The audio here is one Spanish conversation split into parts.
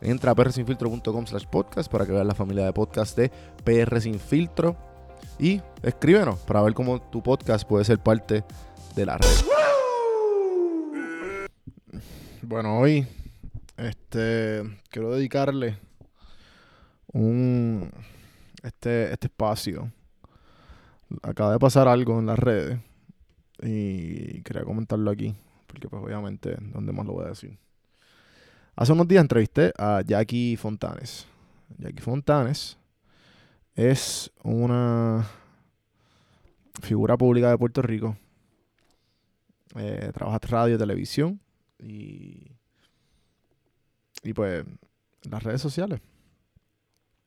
Entra a prsinfiltro.com slash podcast para que veas la familia de podcast de PR Sin Filtro. Y escríbenos para ver cómo tu podcast puede ser parte de la red. Bueno, hoy este, quiero dedicarle un, este, este espacio. Acaba de pasar algo en las redes y quería comentarlo aquí, porque pues obviamente, ¿dónde más lo voy a decir? Hace unos días entrevisté a Jackie Fontanes. Jackie Fontanes es una figura pública de Puerto Rico. Eh, trabaja en radio, televisión y, y pues las redes sociales.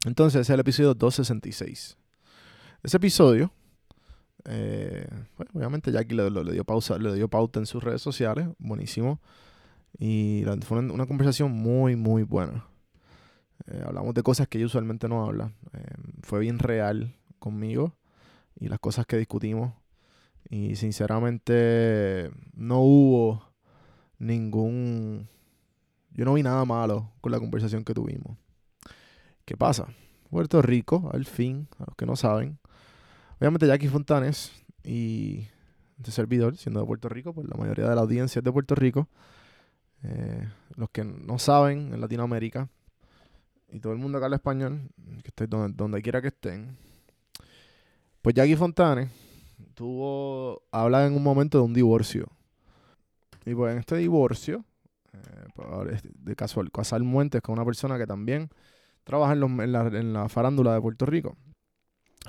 Entonces, es el episodio 266. Ese episodio eh, bueno, obviamente Jackie le, le, dio pausa, le dio pauta en sus redes sociales, buenísimo. Y fue una, conversación muy, muy buena. Eh, hablamos de cosas que ella usualmente no habla. Eh, fue bien real conmigo y las cosas que discutimos. Y sinceramente no hubo ningún... Yo no vi nada malo con la conversación que tuvimos. ¿Qué pasa? Puerto Rico, al fin, a los que no saben, Obviamente Jackie Fontanes y este servidor, siendo de Puerto Rico, pues la mayoría de la audiencia es de Puerto Rico. Eh, los que no saben, en Latinoamérica, y todo el mundo acá habla español, que esté donde, quiera que estén, pues Jackie Fontanes tuvo, habla en un momento de un divorcio. Y pues en este divorcio, eh, pues, de casual, Casal Muentes, con una persona que también trabaja en, la, en la farándula de Puerto Rico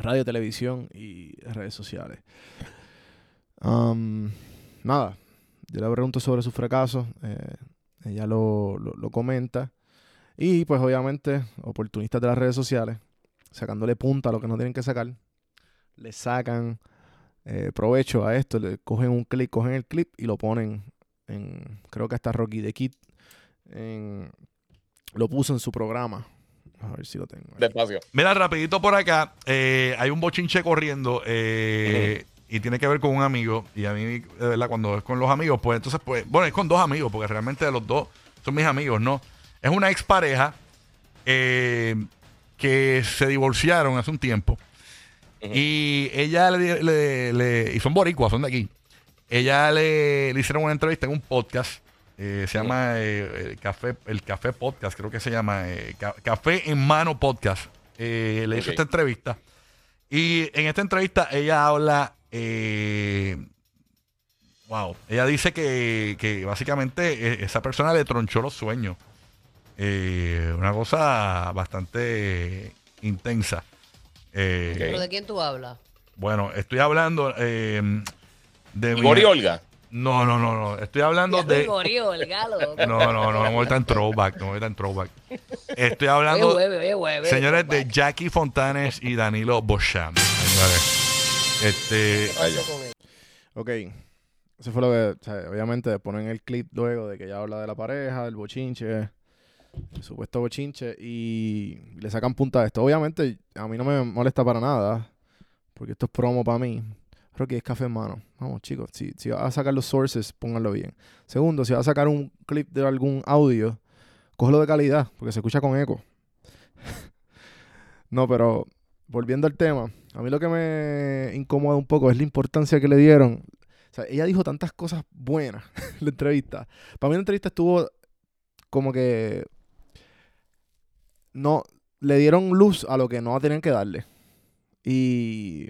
radio, televisión y redes sociales. nada, yo le pregunto sobre su fracaso, eh, ella lo, lo, comenta. Y pues obviamente, oportunistas de las redes sociales, sacándole punta a lo que no tienen que sacar, le sacan eh, provecho a esto, le cogen un clip, cogen el clip y lo ponen en, creo que hasta Rocky the Kid, lo puso en su programa a ver si lo tengo. Despacio. Mira, rapidito por acá. eh, hay un bochinche corriendo eh, y tiene que ver con un amigo. Y a mí, de verdad, cuando es con los amigos, pues entonces, pues, bueno, es con dos amigos, porque realmente los dos son mis amigos, ¿no? Es una expareja eh, que se divorciaron hace un tiempo. Y ella le, le- le- Y son boricuas, son de aquí. Ella le, le hicieron una entrevista en un podcast eh, se llama eh, el, café, el Café Podcast, creo que se llama eh, Café en Mano Podcast. le hizo Ok. esta entrevista. Y en esta entrevista ella habla. Wow. Ella dice que, que básicamente eh, esa persona le tronchó los sueños. Eh, una cosa bastante intensa. Eh, ¿Pero de quién tú hablas? Bueno, estoy hablando eh, de mi- Igor y Olga. No, no, no, no. Estoy hablando de. murió el galo. No, no, no, a estar en throwback, no estar en throwback. Estoy Oye, hablando, hueve, oye, hueve. señores, de Jackie Fontanes y Danilo Bocham. Señores, este, Ok. Eso fue lo que, o sea, obviamente ponen el clip luego de que ella habla de la pareja, del bochinche, el supuesto bochinche, y le sacan punta a esto. Obviamente, a mí no me molesta para nada, porque esto es promo para mí. Rocky es café en mano. Vamos, chicos, si, si vas a sacar los sources, pónganlo bien. Segundo, si vas a sacar un clip de algún audio, cógelo de calidad, porque se escucha con eco. no, pero volviendo al tema, a mí lo que me incomoda un poco es la importancia que le dieron. O sea, ella dijo tantas cosas buenas en la entrevista. Para mí la entrevista estuvo como que no le dieron luz a lo que no tenían que darle. Y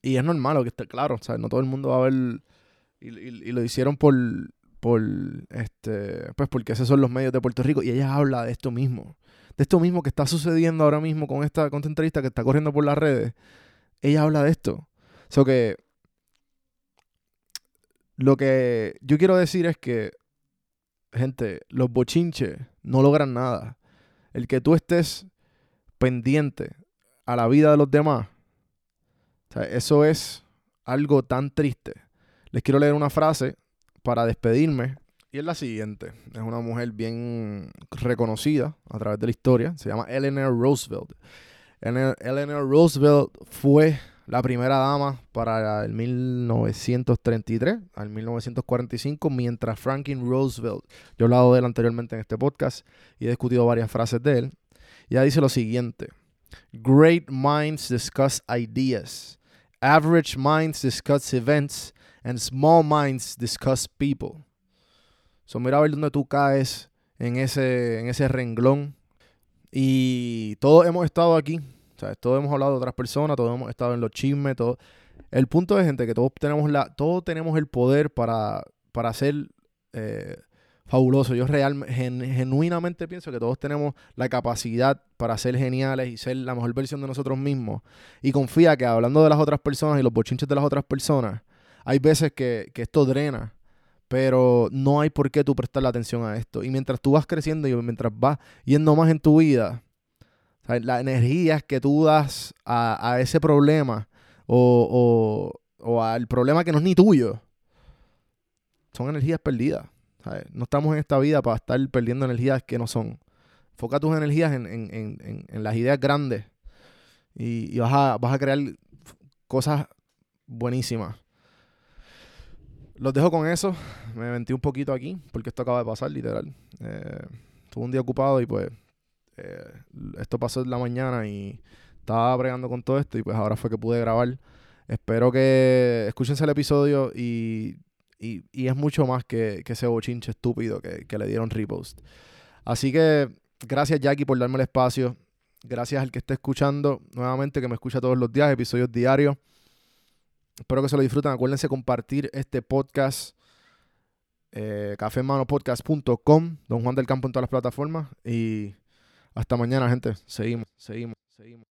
y es normal, que esté claro, o sea, no todo el mundo va a ver y, y- y lo hicieron por por este pues porque esos son los medios de Puerto Rico y ella habla de esto mismo de esto mismo que está sucediendo ahora mismo con esta, con que está corriendo por las redes, ella habla de esto. O sea que lo que yo quiero decir es que, gente, los bochinches no logran nada. El que tú estés pendiente a la vida de los demás, eso es algo tan triste. Les quiero leer una frase para despedirme y es la siguiente. Es una mujer bien reconocida a través de la historia. Se llama Eleanor Roosevelt. Ele- Eleanor Roosevelt fue la primera dama para el 1933 al 1945, mientras Franklin Roosevelt, yo he hablado de él anteriormente en este podcast y he discutido varias frases de él. Y ella dice lo siguiente: Great minds discuss ideas, average minds discuss events, and small minds discuss people. So, mira a ver dónde tú caes en ese, en ese renglón. Y todos hemos estado aquí. Sea, todos hemos hablado de otras personas, todos hemos estado en los chismes, todo. El punto es, gente, que todos tenemos la, todos tenemos el poder para, para ser eh, fabulosos. Yo real, gen- genuinamente pienso que todos tenemos la capacidad para ser geniales y ser la mejor versión de nosotros mismos. Y confía que hablando de las otras personas y los bochinches de las otras personas, hay veces que, que esto drena pero no hay por qué tú prestarle atención a esto. Y mientras tú vas creciendo y mientras vas yendo más en tu vida, ¿sabes? las energías que tú das a, a ese problema o, o- o al problema que no es ni tuyo, son energías perdidas. No estamos en esta vida para estar perdiendo energías que no son. Enfoca tus energías en, en- en- en- en las ideas grandes y, y vas, a, vas a crear cosas buenísimas. Los dejo con eso. Me mentí un poquito aquí porque esto acaba de pasar, literal. Eh, tuve un día ocupado y pues eh, esto pasó en la mañana y estaba bregando con todo esto y pues ahora fue que pude grabar. Espero que escúchense el episodio y, y, y es mucho más que, que ese bochinche estúpido que, que le dieron repost. Así que gracias Jackie por darme el espacio. Gracias al que esté escuchando nuevamente, que me escucha todos los días, episodios diarios. Espero que se lo disfruten. Acuérdense compartir este podcast. Eh, cafemanopodcast.com. Don Juan del Campo en todas las plataformas. Y hasta mañana, gente. Seguimos, seguimos, seguimos.